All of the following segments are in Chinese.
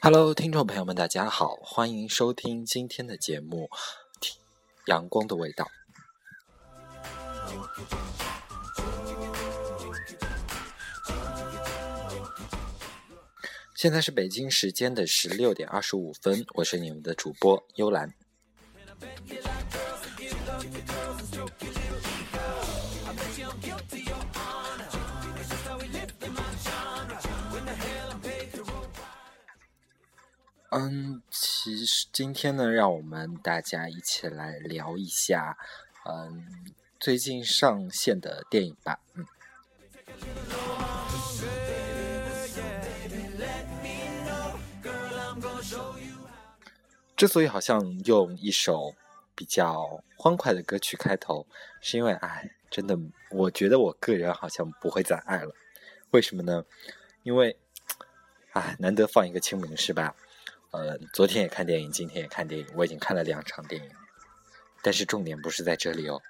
hello 听众朋友们大家好欢迎收听今天的节目阳光的味道。现在是北京时间的十六点二十五分，我是你们的主播幽兰。嗯，其实今天呢，让我们大家一起来聊一下，嗯，最近上线的电影吧。嗯，之所以好像用一首比较欢快的歌曲开头，是因为，哎，真的，我觉得我个人好像不会再爱了。为什么呢？因为，哎，难得放一个清明，是吧？呃，昨天也看电影，今天也看电影，我已经看了两场电影，但是重点不是在这里哦。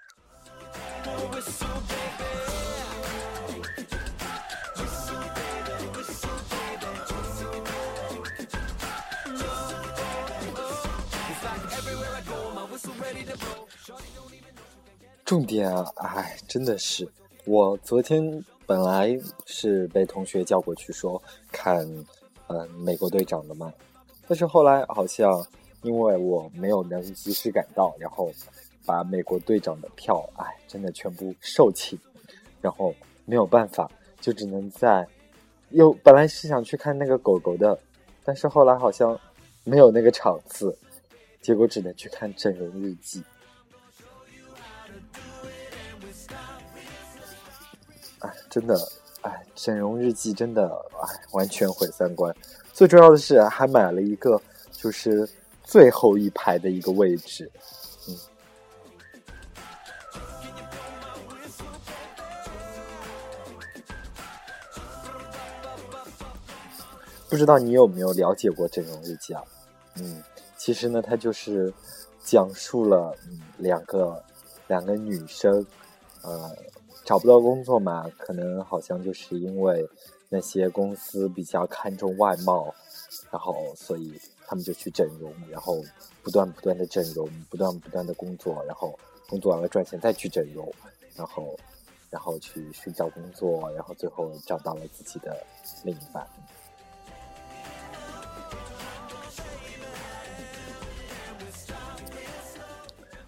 重点啊，哎，真的是，我昨天本来是被同学叫过去说看，嗯，美国队长的嘛。但是后来好像因为我没有能及时赶到，然后把美国队长的票，哎，真的全部售罄，然后没有办法，就只能在又本来是想去看那个狗狗的，但是后来好像没有那个场次，结果只能去看《整容日记》。哎，真的，哎，《整容日记》真的，哎，完全毁三观。最重要的是，还买了一个就是最后一排的一个位置，嗯。不知道你有没有了解过《整容日记》啊？嗯，其实呢，它就是讲述了嗯两个两个女生，呃，找不到工作嘛，可能好像就是因为。那些公司比较看重外貌，然后所以他们就去整容，然后不断不断的整容，不断不断的工作，然后工作完了赚钱再去整容，然后然后去寻找工作，然后最后找到了自己的另一半。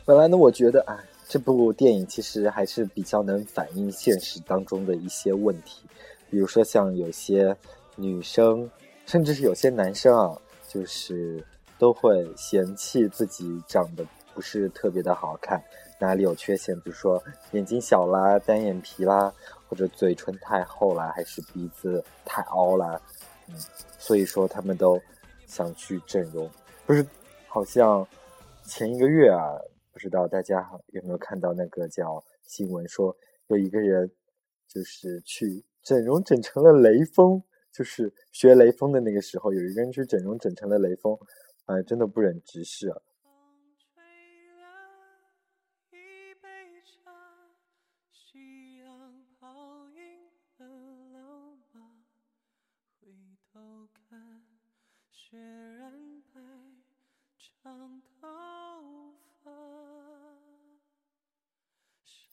本来呢，我觉得哎，这部电影其实还是比较能反映现实当中的一些问题。比如说，像有些女生，甚至是有些男生啊，就是都会嫌弃自己长得不是特别的好看，哪里有缺陷，比如说眼睛小啦、单眼皮啦，或者嘴唇太厚啦，还是鼻子太凹啦，嗯，所以说他们都想去整容。不是，好像前一个月啊，不知道大家有没有看到那个叫新闻，说有一个人就是去。整容整成了雷锋，就是学雷锋的那个时候，有一个人去整容整成了雷锋，哎，真的不忍直视啊！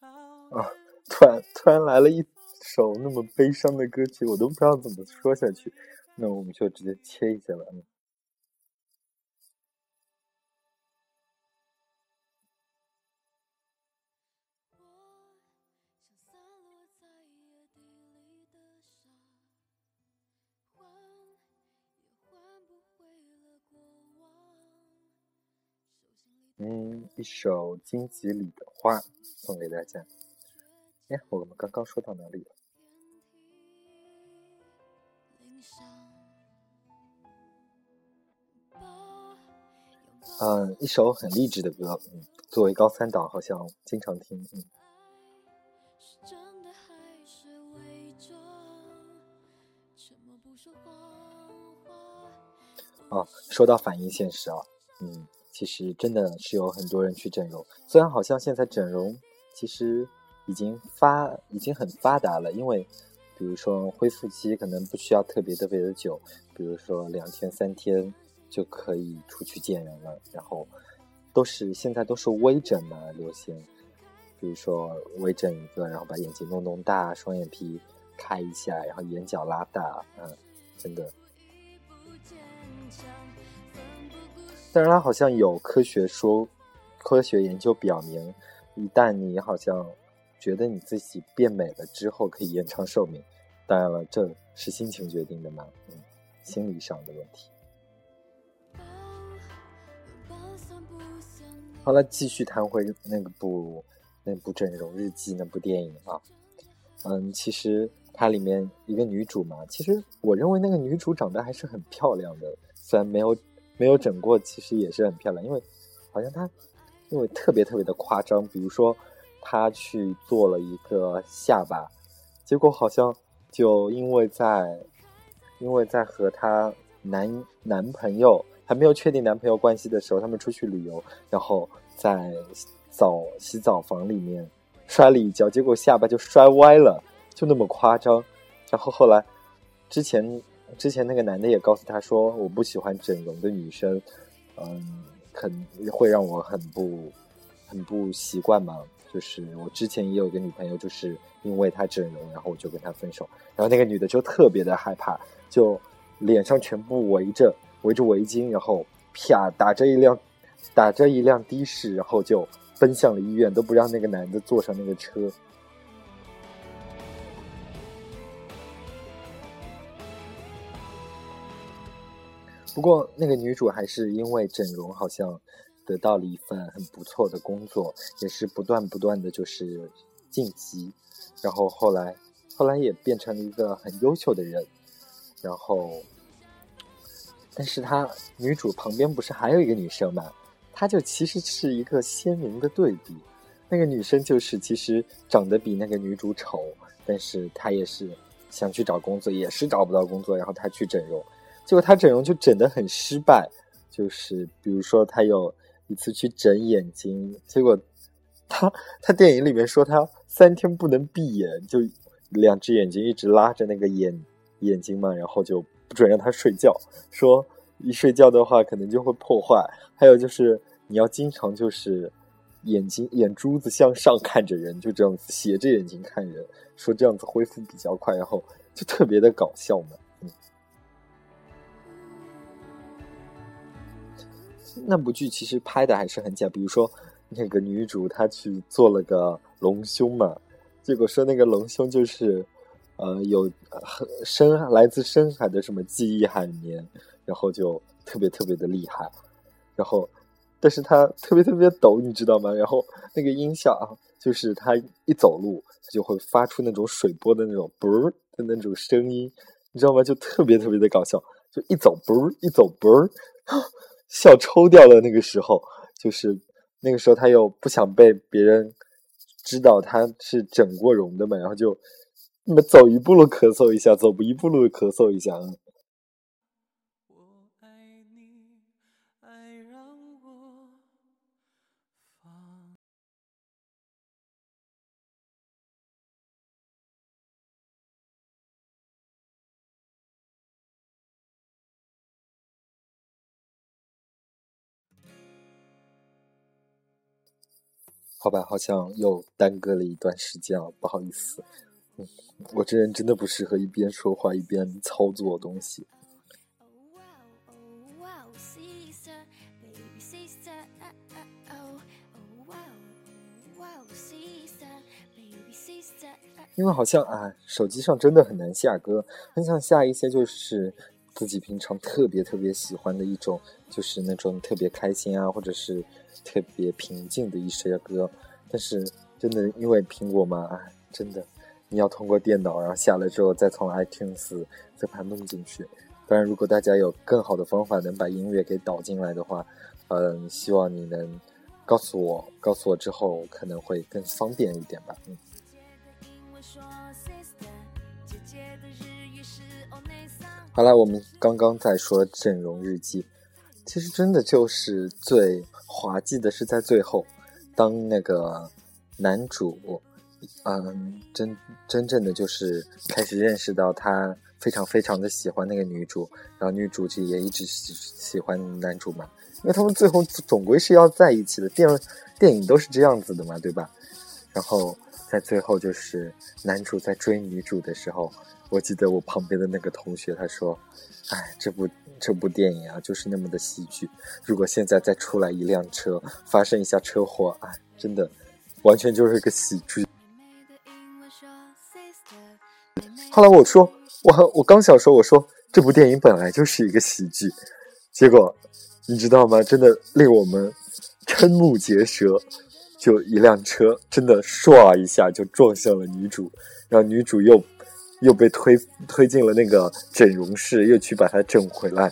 啊，突然突然来了一。首那么悲伤的歌曲，我都不知道怎么说下去。那我们就直接切一下吧。一首荆棘里的花送给大家。哎，我们刚刚说到哪里了？嗯，一首很励志的歌，嗯，作为高三党，好像经常听，嗯。哦，说到反映现实啊，嗯，其实真的是有很多人去整容，虽然好像现在整容其实已经发已经很发达了，因为比如说恢复期可能不需要特别特别的久，比如说两天三天就可以出去见人了，然后都是现在都是微整嘛流行，比如说微整一个，然后把眼睛弄弄大，双眼皮开一下，然后眼角拉大，嗯，真的。但是它好像有科学说，科学研究表明，一旦你好像觉得你自己变美了之后，可以延长寿命。当然了，这是心情决定的嘛，嗯，心理上的问题。好了，继续谈回那部那部整容日记那部电影啊，嗯，其实它里面一个女主嘛，其实我认为那个女主长得还是很漂亮的，虽然没有。没有整过，其实也是很漂亮，因为好像她因为特别特别的夸张，比如说她去做了一个下巴，结果好像就因为在因为在和她男男朋友还没有确定男朋友关系的时候，他们出去旅游，然后在澡洗澡房里面摔了一跤，结果下巴就摔歪了，就那么夸张。然后后来之前。之前那个男的也告诉他说：“我不喜欢整容的女生，嗯，很会让我很不很不习惯嘛。就是我之前也有个女朋友，就是因为她整容，然后我就跟她分手。然后那个女的就特别的害怕，就脸上全部围着围着围巾，然后啪打着一辆打着一辆的士，然后就奔向了医院，都不让那个男的坐上那个车。”不过，那个女主还是因为整容，好像得到了一份很不错的工作，也是不断不断的就是晋级，然后后来，后来也变成了一个很优秀的人。然后，但是她女主旁边不是还有一个女生嘛？她就其实是一个鲜明的对比。那个女生就是其实长得比那个女主丑，但是她也是想去找工作，也是找不到工作，然后她去整容。结果他整容就整得很失败，就是比如说他有一次去整眼睛，结果他他电影里面说他三天不能闭眼，就两只眼睛一直拉着那个眼眼睛嘛，然后就不准让他睡觉，说一睡觉的话可能就会破坏。还有就是你要经常就是眼睛眼珠子向上看着人，就这样子斜着眼睛看人，说这样子恢复比较快，然后就特别的搞笑嘛。那部剧其实拍的还是很假，比如说那个女主她去做了个隆胸嘛，结果说那个隆胸就是，呃，有深来自深海的什么记忆海绵，然后就特别特别的厉害，然后，但是她特别特别抖，你知道吗？然后那个音效啊，就是她一走路，就会发出那种水波的那种啵的那种声音，你知道吗？就特别特别的搞笑，就一走啵一走啵。笑抽掉了，那个时候就是那个时候，他又不想被别人知道他是整过容的嘛，然后就那么走一步路咳嗽一下，走一步路咳嗽一下。好吧，好像又耽搁了一段时间了，不好意思。我这人真的不适合一边说话一边操作东西。因为好像啊，手机上真的很难下歌，很想下一些就是自己平常特别特别喜欢的一种，就是那种特别开心啊，或者是。特别平静的一些歌，但是真的因为苹果嘛，真的你要通过电脑，然后下来之后再从 iTunes 再把它弄进去。当然，如果大家有更好的方法能把音乐给导进来的话，嗯，希望你能告诉我，告诉我之后可能会更方便一点吧。嗯。好了，我们刚刚在说整容日记，其实真的就是最滑稽的是在最后，当那个男主，嗯，真真正的就是开始认识到他非常非常的喜欢那个女主，然后女主就也一直喜喜欢男主嘛，因为他们最后总归是要在一起的，电电影都是这样子的嘛，对吧？然后在最后就是男主在追女主的时候。我记得我旁边的那个同学他说：“哎，这部这部电影啊，就是那么的喜剧。如果现在再出来一辆车，发生一下车祸，哎，真的，完全就是一个喜剧。”后来我说：“我我刚想说，我说这部电影本来就是一个喜剧。”结果你知道吗？真的令我们瞠目结舌。就一辆车，真的唰一下就撞向了女主，然后女主又。又被推推进了那个整容室，又去把她整回来。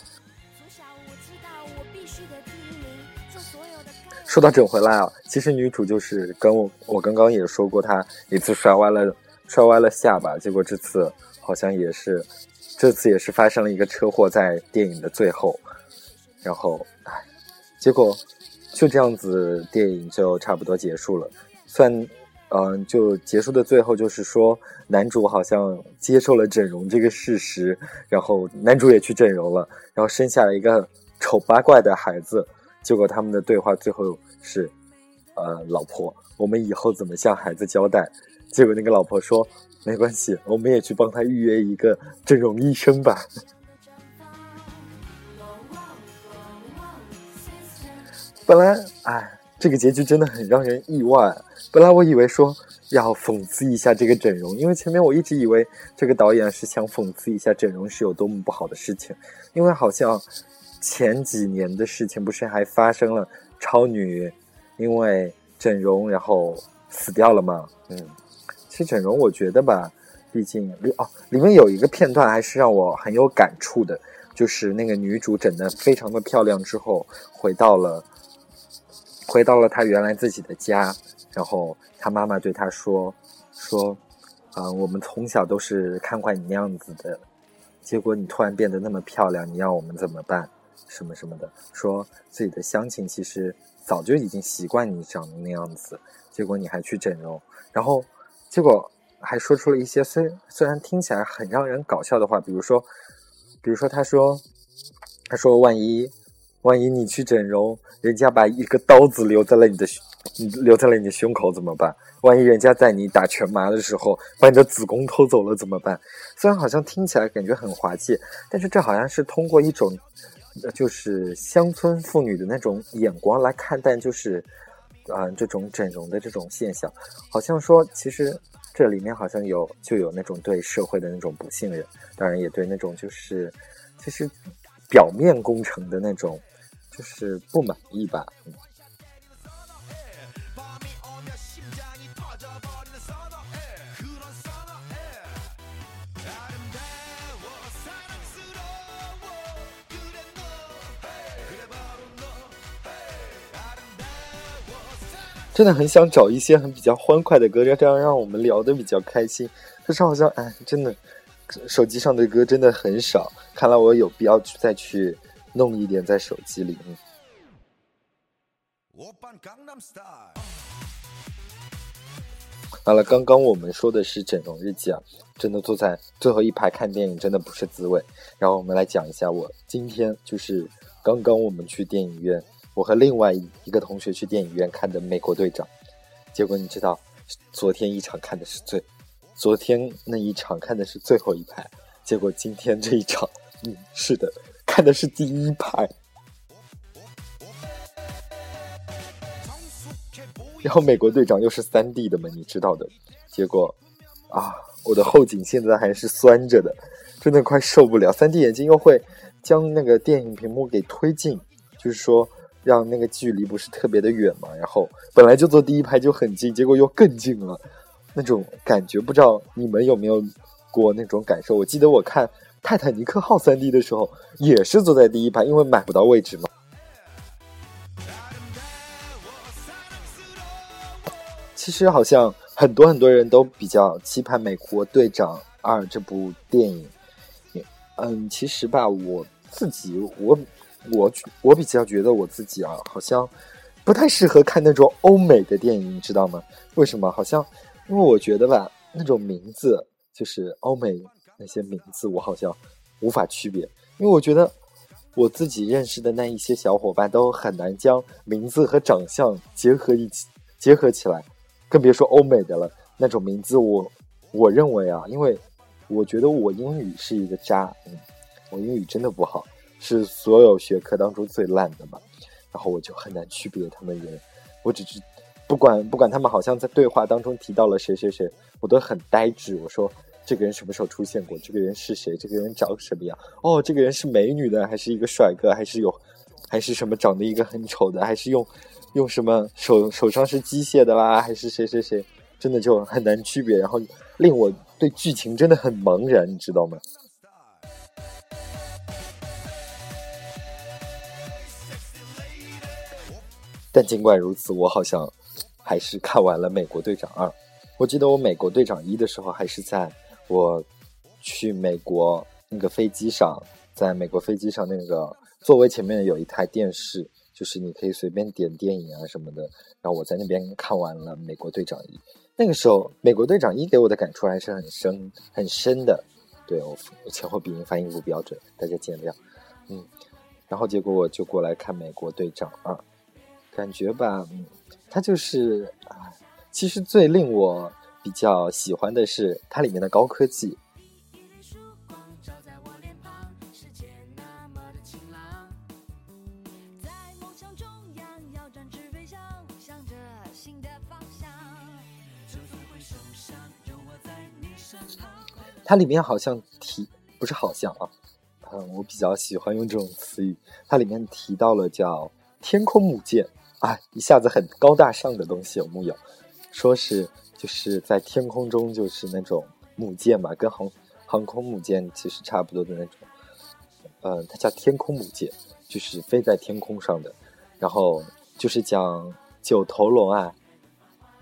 说到整回来啊，其实女主就是跟我我刚刚也说过，她一次摔歪了摔歪了下巴，结果这次好像也是，这次也是发生了一个车祸，在电影的最后，然后唉，结果就这样子，电影就差不多结束了，算。嗯，就结束的最后就是说，男主好像接受了整容这个事实，然后男主也去整容了，然后生下了一个丑八怪的孩子。结果他们的对话最后是，呃，老婆，我们以后怎么向孩子交代？结果那个老婆说，没关系，我们也去帮他预约一个整容医生吧。本来，哎，这个结局真的很让人意外。本来我以为说要讽刺一下这个整容，因为前面我一直以为这个导演是想讽刺一下整容是有多么不好的事情，因为好像前几年的事情不是还发生了超女因为整容然后死掉了吗？嗯，其实整容我觉得吧，毕竟里哦里面有一个片段还是让我很有感触的，就是那个女主整的非常的漂亮之后回到了回到了她原来自己的家。然后他妈妈对他说：“说，啊，我们从小都是看惯你那样子的，结果你突然变得那么漂亮，你要我们怎么办？什么什么的。说自己的乡亲其实早就已经习惯你长的那样子，结果你还去整容，然后结果还说出了一些虽虽然听起来很让人搞笑的话，比如说，比如说他说，他说万一万一你去整容，人家把一个刀子留在了你的。”留在了你的胸口怎么办？万一人家在你打全麻的时候把你的子宫偷走了怎么办？虽然好像听起来感觉很滑稽，但是这好像是通过一种，就是乡村妇女的那种眼光来看待，就是啊这种整容的这种现象，好像说其实这里面好像有就有那种对社会的那种不信任，当然也对那种就是其实表面工程的那种就是不满意吧。真的很想找一些很比较欢快的歌，这样让我们聊得比较开心。可是好像哎，真的手机上的歌真的很少。看来我有必要去再去弄一点在手机里面。好了，刚刚我们说的是整容日记啊，真的坐在最后一排看电影真的不是滋味。然后我们来讲一下，我今天就是刚刚我们去电影院。我和另外一个同学去电影院看的《美国队长》，结果你知道，昨天一场看的是最，昨天那一场看的是最后一排，结果今天这一场，嗯，是的，看的是第一排。然后《美国队长》又是三 D 的嘛，你知道的，结果啊，我的后颈现在还是酸着的，真的快受不了。三 D 眼镜又会将那个电影屏幕给推进，就是说。让那个距离不是特别的远嘛，然后本来就坐第一排就很近，结果又更近了，那种感觉不知道你们有没有过那种感受？我记得我看《泰坦尼克号》三 D 的时候也是坐在第一排，因为买不到位置嘛。其实好像很多很多人都比较期盼《美国队长》二》这部电影，嗯，其实吧，我自己，我我我比较觉得我自己啊，好像不太适合看那种欧美的电影，你知道吗？为什么？好像因为我觉得吧，那种名字就是欧美那些名字，我好像无法区别，因为我觉得我自己认识的那一些小伙伴都很难将名字和长相结合一起结合起来，更别说欧美的了。那种名字，我我认为啊，因为我觉得我英语是一个渣，嗯，我英语真的不好，是所有学科当中最烂的嘛。然后我就很难区别他们人，我只是不管不管他们好像在对话当中提到了谁谁谁，我都很呆滞。我说这个人什么时候出现过？这个人是谁？这个人长什么样？哦，这个人是美女的，还是一个帅哥？还是有还是什么长得一个很丑的？还是用用什么手手上是机械的啦？还是谁谁谁？真的就很难区别，然后令我对剧情真的很茫然，你知道吗？但尽管如此，我好像还是看完了《美国队长二》。我记得我《美国队长一》的时候，还是在我去美国那个飞机上，在美国飞机上那个座位前面有一台电视，就是你可以随便点电影啊什么的。然后我在那边看完了《美国队长一》。那个时候，《美国队长一》给我的感触还是很深、很深的。对我前后鼻音发音不标准，大家见谅。嗯，然后结果我就过来看《美国队长二》，感觉吧，嗯，他就是，其实最令我比较喜欢的是它里面的高科技。它里面好像提不是好像啊，嗯，我比较喜欢用这种词语。它里面提到了叫天空母舰，啊，一下子很高大上的东西有木有？说是就是在天空中就是那种母舰嘛，跟航航空母舰其实差不多的那种。嗯，它叫天空母舰，就是飞在天空上的。然后就是讲九头龙啊，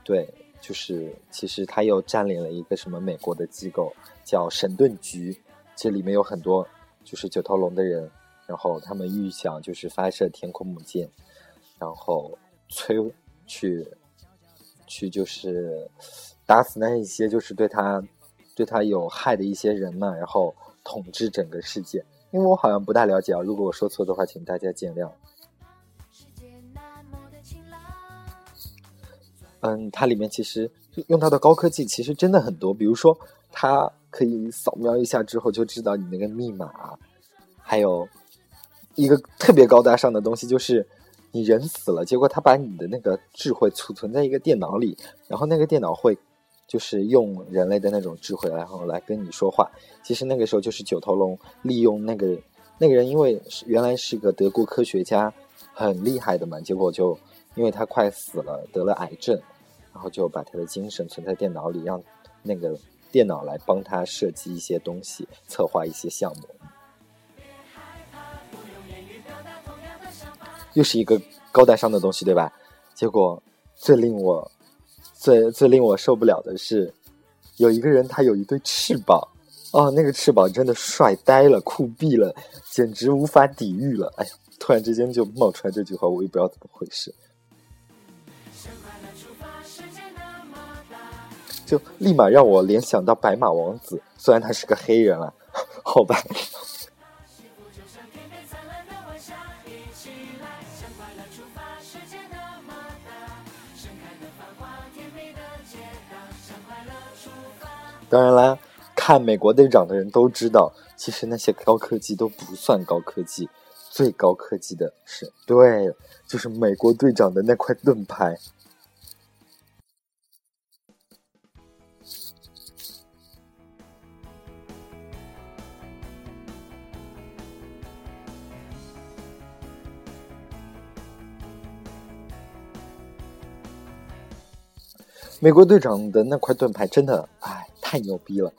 对，就是其实他又占领了一个什么美国的机构。叫神盾局，这里面有很多就是九头龙的人，然后他们预想就是发射天空母舰，然后摧去去就是打死那一些就是对他对他有害的一些人嘛，然后统治整个世界。因为我好像不大了解啊，如果我说错的话，请大家见谅。嗯，它里面其实用到的高科技其实真的很多，比如说它。可以扫描一下之后就知道你那个密码，还有一个特别高大上的东西，就是你人死了，结果他把你的那个智慧储存在一个电脑里，然后那个电脑会就是用人类的那种智慧，然后来跟你说话。其实那个时候就是九头龙利用那个那个人，因为原来是个德国科学家，很厉害的嘛，结果就因为他快死了，得了癌症，然后就把他的精神存在电脑里，让那个。电脑来帮他设计一些东西，策划一些项目，又是一个高大上的东西，对吧？结果最令我最最令我受不了的是，有一个人他有一对翅膀，哦，那个翅膀真的帅呆了，酷毙了，简直无法抵御了。哎呀，突然之间就冒出来这句话，我也不知道怎么回事。就立马让我联想到白马王子，虽然他是个黑人啊，好吧。当然啦，看美国队长的人都知道，其实那些高科技都不算高科技，最高科技的是，对，就是美国队长的那块盾牌。美国队长的那块盾牌真的，哎，太牛逼了！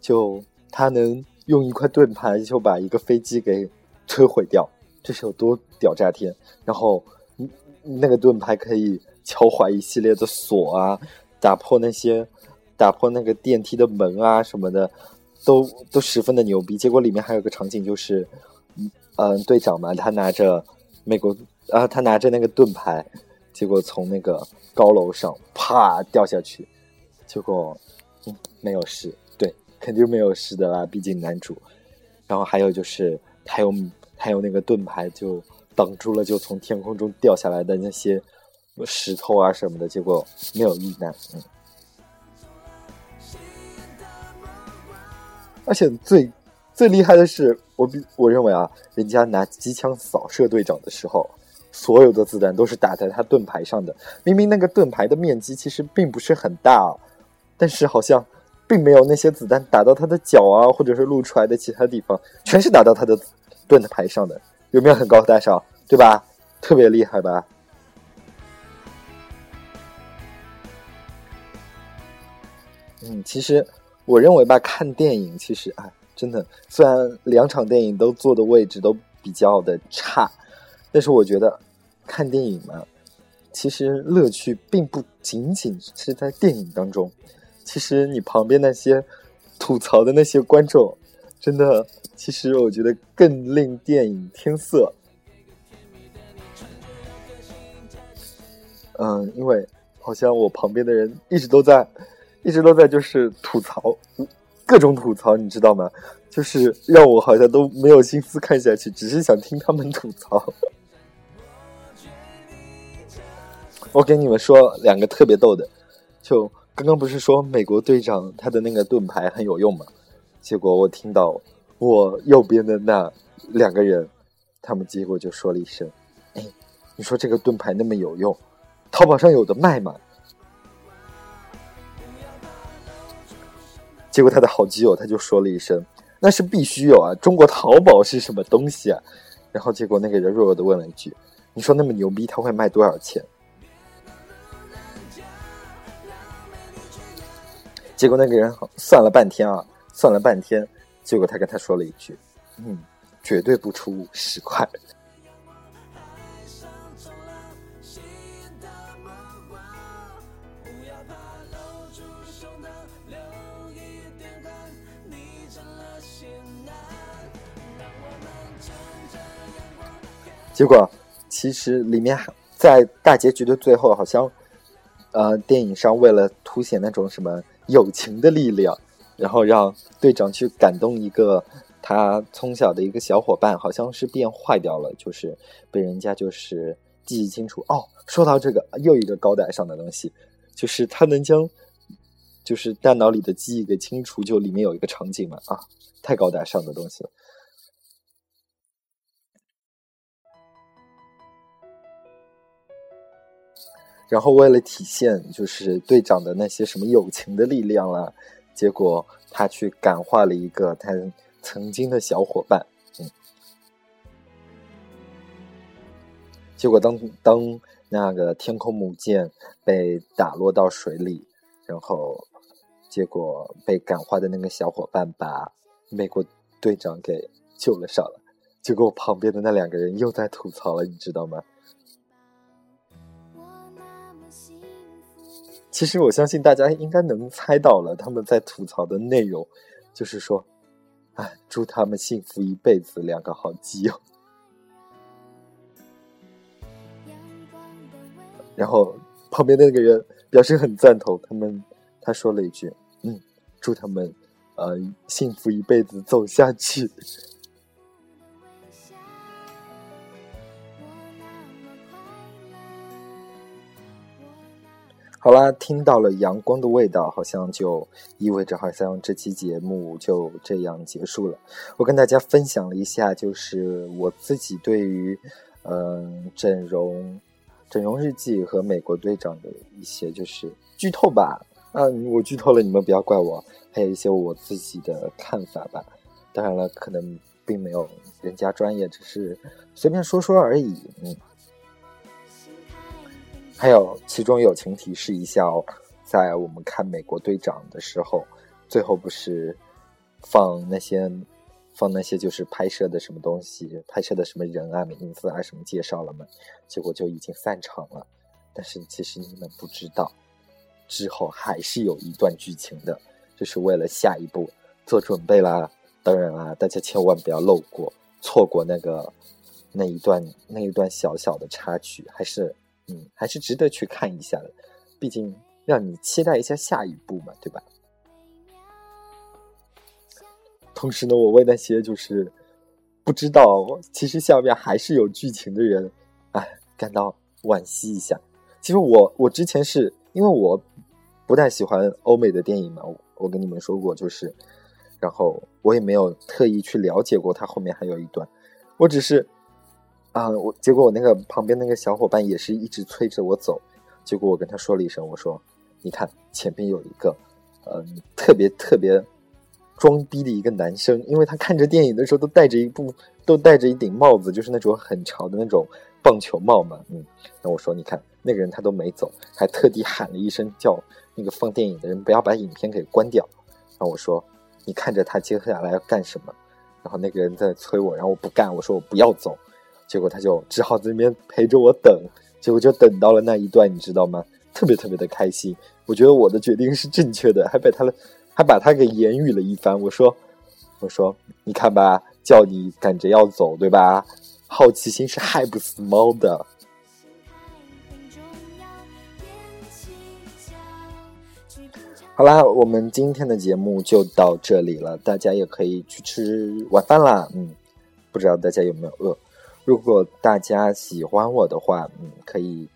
就他能用一块盾牌就把一个飞机给摧毁掉，这是有多屌炸天！然后，那个盾牌可以敲坏一系列的锁啊，打破那些，打破那个电梯的门啊什么的，都都十分的牛逼。结果里面还有个场景就是，嗯，队长嘛，他拿着美国啊，他拿着那个盾牌，结果从那个高楼上啪掉下去，结果嗯没有事，对，肯定没有事的啦，毕竟男主。然后还有就是还有还有那个盾牌就挡住了，就从天空中掉下来的那些石头啊什么的，结果没有遇难，嗯。而且最最厉害的是，我比我认为啊，人家拿机枪扫射队长的时候，所有的子弹都是打在他盾牌上的。明明那个盾牌的面积其实并不是很大，但是好像并没有那些子弹打到他的脚啊，或者是露出来的其他地方，全是打到他的盾牌上的。有没有很高大上？对吧？特别厉害吧？嗯，其实。我认为吧，看电影其实哎，真的，虽然两场电影都坐的位置都比较的差，但是我觉得看电影嘛，其实乐趣并不仅仅是在电影当中。其实你旁边那些吐槽的那些观众，真的，其实我觉得更令电影添色。嗯，因为好像我旁边的人一直都在。一直都在就是吐槽，各种吐槽，你知道吗？就是让我好像都没有心思看下去，只是想听他们吐槽。我给你们说两个特别逗的，就刚刚不是说美国队长他的那个盾牌很有用吗？结果我听到我右边的那两个人，他们结果就说了一声：“哎，你说这个盾牌那么有用，淘宝上有的卖吗？”结果他的好基友他就说了一声：“那是必须有啊，中国淘宝是什么东西啊？”然后结果那个人弱弱的问了一句：“你说那么牛逼，他会卖多少钱？”结果那个人算了半天啊，算了半天，结果他跟他说了一句：“嗯，绝对不出十块。”结果，其实里面在大结局的最后，好像，呃，电影上为了凸显那种什么友情的力量，然后让队长去感动一个他从小的一个小伙伴，好像是变坏掉了，就是被人家就是记忆清除。哦，说到这个，又一个高大上的东西，就是他能将就是大脑里的记忆给清除，就里面有一个场景嘛，啊，太高大上的东西了。然后为了体现就是队长的那些什么友情的力量啦，结果他去感化了一个他曾经的小伙伴，嗯，结果当当那个天空母舰被打落到水里，然后结果被感化的那个小伙伴把美国队长给救了上来，结果旁边的那两个人又在吐槽了，你知道吗？其实我相信大家应该能猜到了，他们在吐槽的内容，就是说，哎，祝他们幸福一辈子，两个好基友。然后旁边那个人表示很赞同，他们他说了一句：“嗯，祝他们，呃，幸福一辈子，走下去。”好啦，听到了阳光的味道，好像就意味着好像这期节目就这样结束了。我跟大家分享了一下，就是我自己对于嗯整容整容日记和美国队长的一些就是剧透吧。嗯，我剧透了，你们不要怪我。还有一些我自己的看法吧。当然了，可能并没有人家专业，只是随便说说而已。嗯。还有，其中友情提示一下哦，在我们看《美国队长》的时候，最后不是放那些放那些就是拍摄的什么东西，拍摄的什么人啊、名字啊什么介绍了吗？结果就已经散场了。但是其实你们不知道，之后还是有一段剧情的，就是为了下一步做准备啦。当然啦，大家千万不要漏过、错过那个那一段那一段小小的插曲，还是嗯，还是值得去看一下的。毕竟让你期待一下下一步嘛，对吧？同时呢，我为那些就是不知道其实下面还是有剧情的人，哎，感到惋惜一下。其实我我之前是因为我不太喜欢欧美的电影嘛，我跟你们说过，就是，然后我也没有特意去了解过它后面还有一段，我只是啊，我结果我那个旁边那个小伙伴也是一直催着我走，结果我跟他说了一声，我说，你看前面有一个，嗯，特别特别装逼的一个男生，因为他看着电影的时候都戴着一部都戴着一顶帽子，就是那种很潮的那种棒球帽嘛，嗯，那我说你看。那个人他都没走，还特地喊了一声，叫那个放电影的人不要把影片给关掉。然后我说：“你看着他接下来要干什么？”然后那个人在催我，然后我不干，我说我不要走。结果他就只好在那边陪着我等。结果就等到了那一段，你知道吗？特别特别的开心。我觉得我的决定是正确的，还被他的还把他给言语了一番。我说：“我说你看吧，叫你赶着要走，对吧？好奇心是害不死猫的。”好啦，我们今天的节目就到这里了，大家也可以去吃晚饭啦。嗯，不知道大家有没有饿？如果大家喜欢我的话，嗯，可以，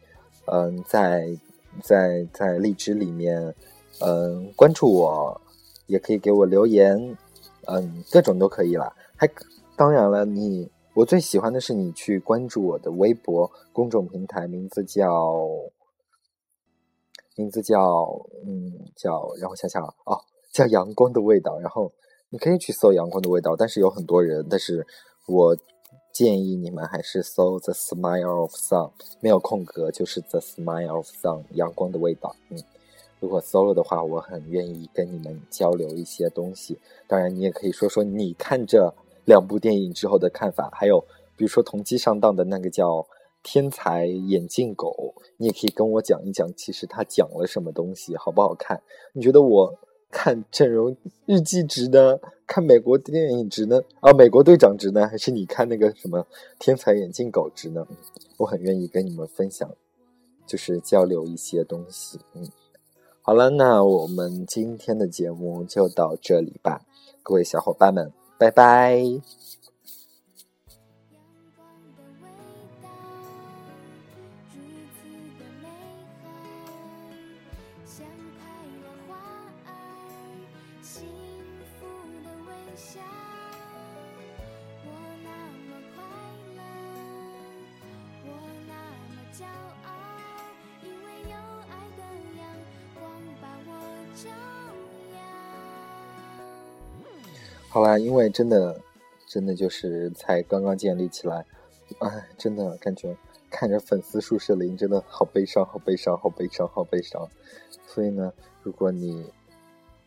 嗯，在在在荔枝里面，嗯，关注我，也可以给我留言，嗯，各种都可以啦。还当然了，你我最喜欢的是你去关注我的微博公众平台，名字叫。名字叫嗯叫，让我想想哦，叫阳光的味道。然后你可以去搜阳光的味道，但是有很多人，但是我建议你们还是搜 The Smile of Sun，没有空格就是 The Smile of Sun，阳光的味道。嗯，如果搜了的话，我很愿意跟你们交流一些东西。当然，你也可以说说你看这两部电影之后的看法，还有比如说同期上档的那个叫。天才眼镜狗，你也可以跟我讲一讲，其实他讲了什么东西，好不好看？你觉得我看《整容日记》值呢？看美国电影值呢？啊，美国队长值呢？还是你看那个什么天才眼镜狗值呢？我很愿意跟你们分享，就是交流一些东西。嗯，好了，那我们今天的节目就到这里吧，各位小伙伴们，拜拜。好啦，因为真的，真的就是才刚刚建立起来，哎，真的感觉看着粉丝数是零，真的好悲伤，好悲伤，好悲伤，好悲伤。所以呢，如果你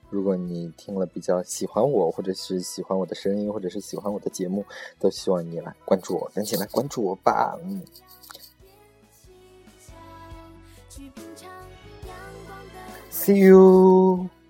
如果你听了比较喜欢我，或者是喜欢我的声音，或者是喜欢我的节目，都希望你来关注我，赶紧来关注我吧。嗯，See you。